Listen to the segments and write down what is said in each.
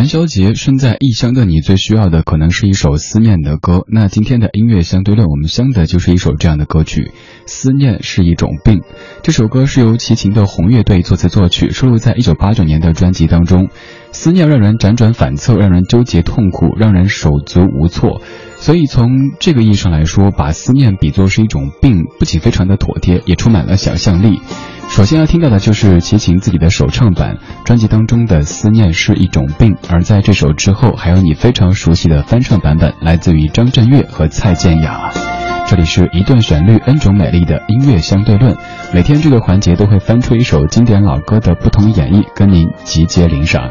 元宵节，身在异乡的你，最需要的可能是一首思念的歌。那今天的音乐相对论，我们相的就是一首这样的歌曲，《思念是一种病》。这首歌是由齐秦的红乐队作词作曲，收录在一九八九年的专辑当中。思念让人辗转反侧，让人纠结痛苦，让人手足无措。所以从这个意义上来说，把思念比作是一种病，不仅非常的妥帖，也充满了想象力。首先要听到的就是齐秦自己的首唱版，专辑当中的《思念是一种病》，而在这首之后，还有你非常熟悉的翻唱版本，来自于张震岳和蔡健雅。这里是一段旋律，N 种美丽的音乐相对论。每天这个环节都会翻出一首经典老歌的不同演绎，跟您集结领赏。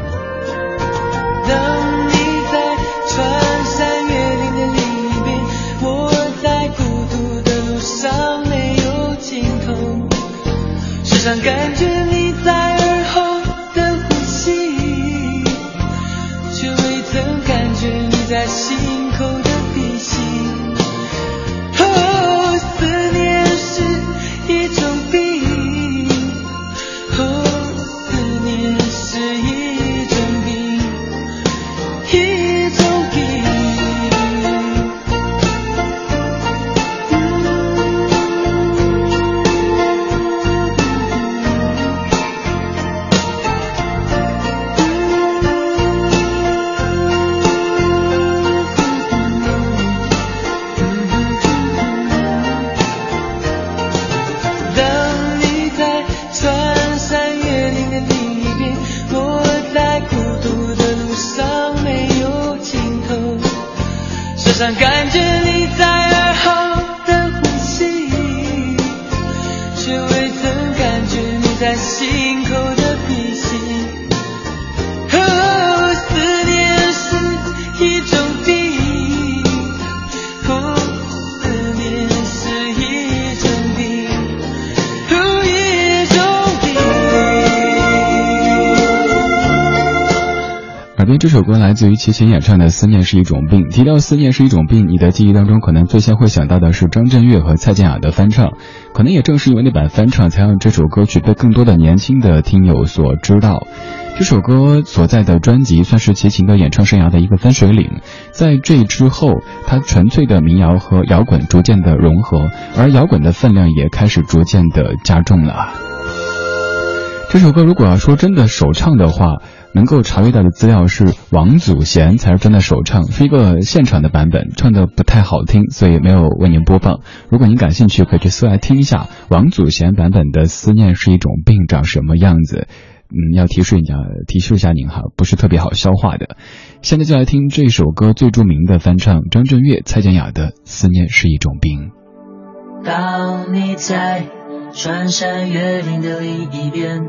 时耳边这首歌来自于齐秦演唱的《思念是一种病》。提到思念是一种病，你的记忆当中可能最先会想到的是张震岳和蔡健雅的翻唱。可能也正是因为那版翻唱，才让这首歌曲被更多的年轻的听友所知道。这首歌所在的专辑算是齐秦的演唱生涯的一个分水岭。在这之后，他纯粹的民谣和摇滚逐渐的融合，而摇滚的分量也开始逐渐的加重了。这首歌如果要说真的首唱的话，能够查阅到的资料是王祖贤才是真的首唱，是一个现场的版本，唱的不太好听，所以没有为您播放。如果您感兴趣，可以去搜来听一下王祖贤版本的《思念是一种病》长什么样子。嗯，要提示一下，提示一下您哈，不是特别好消化的。现在就来听这首歌最著名的翻唱，张震岳、蔡健雅的《思念是一种病》。当你在穿山越岭的另一边，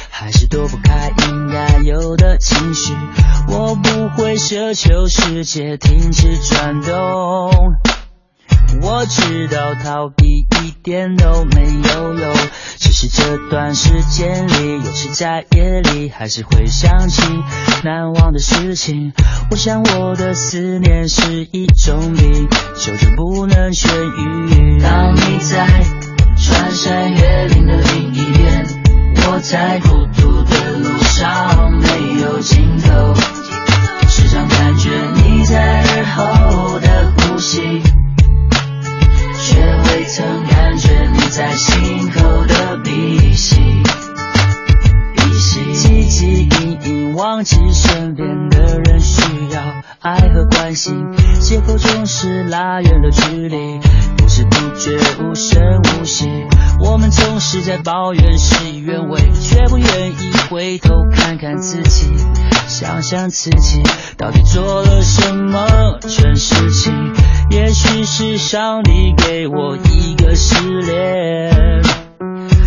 还是躲不开应该有的情绪。我不会奢求世界停止转动。我知道逃避一点都没有用，只是这段时间里，有时在夜里还是会想起难忘的事情。我想我的思念是一种病，久久不能痊愈。当你在穿山越岭的另一边，我在孤独的路上没有尽头，时常感觉你在耳后的呼吸。却未曾感觉你在心口的鼻息，鼻息。汲汲营营忘记身边的人需要爱和关心，借口总是拉远了距离，却无声无息。我们总是在抱怨事与愿违，却不愿意回头看看自己。想想自己到底做了什么蠢事情，也许是上帝给我一个试炼，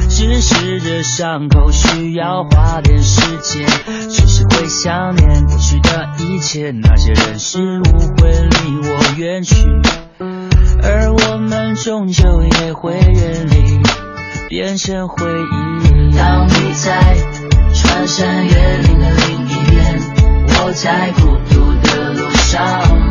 只是这伤口需要花点时间，只是会想念过去的一切，那些人事物会离我远去，而终究也会远离，变成回忆。当你在穿山越岭的另一边，我在孤独的路上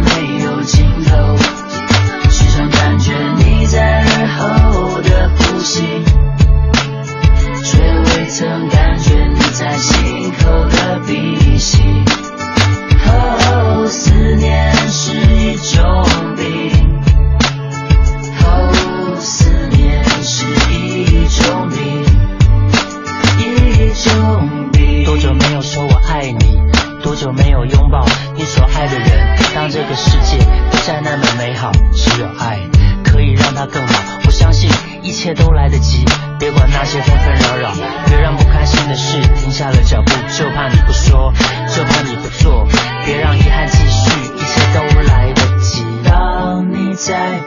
个世界不再那么美好，只有爱可以让它更好。我相信一切都来得及，别管那些纷纷扰扰，别让不开心的事停下了脚步，就怕你不说，就怕你不做，别让遗憾继续，一切都来得及。当你在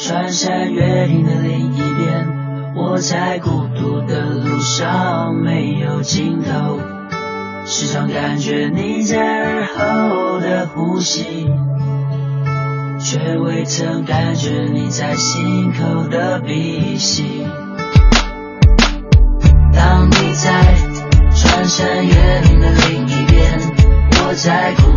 穿山越岭的另一边。我在孤独的路上没有尽头，时常感觉你在耳后呼吸，却未曾感觉你在心口的鼻息。当你在穿山越岭的另一边，我在。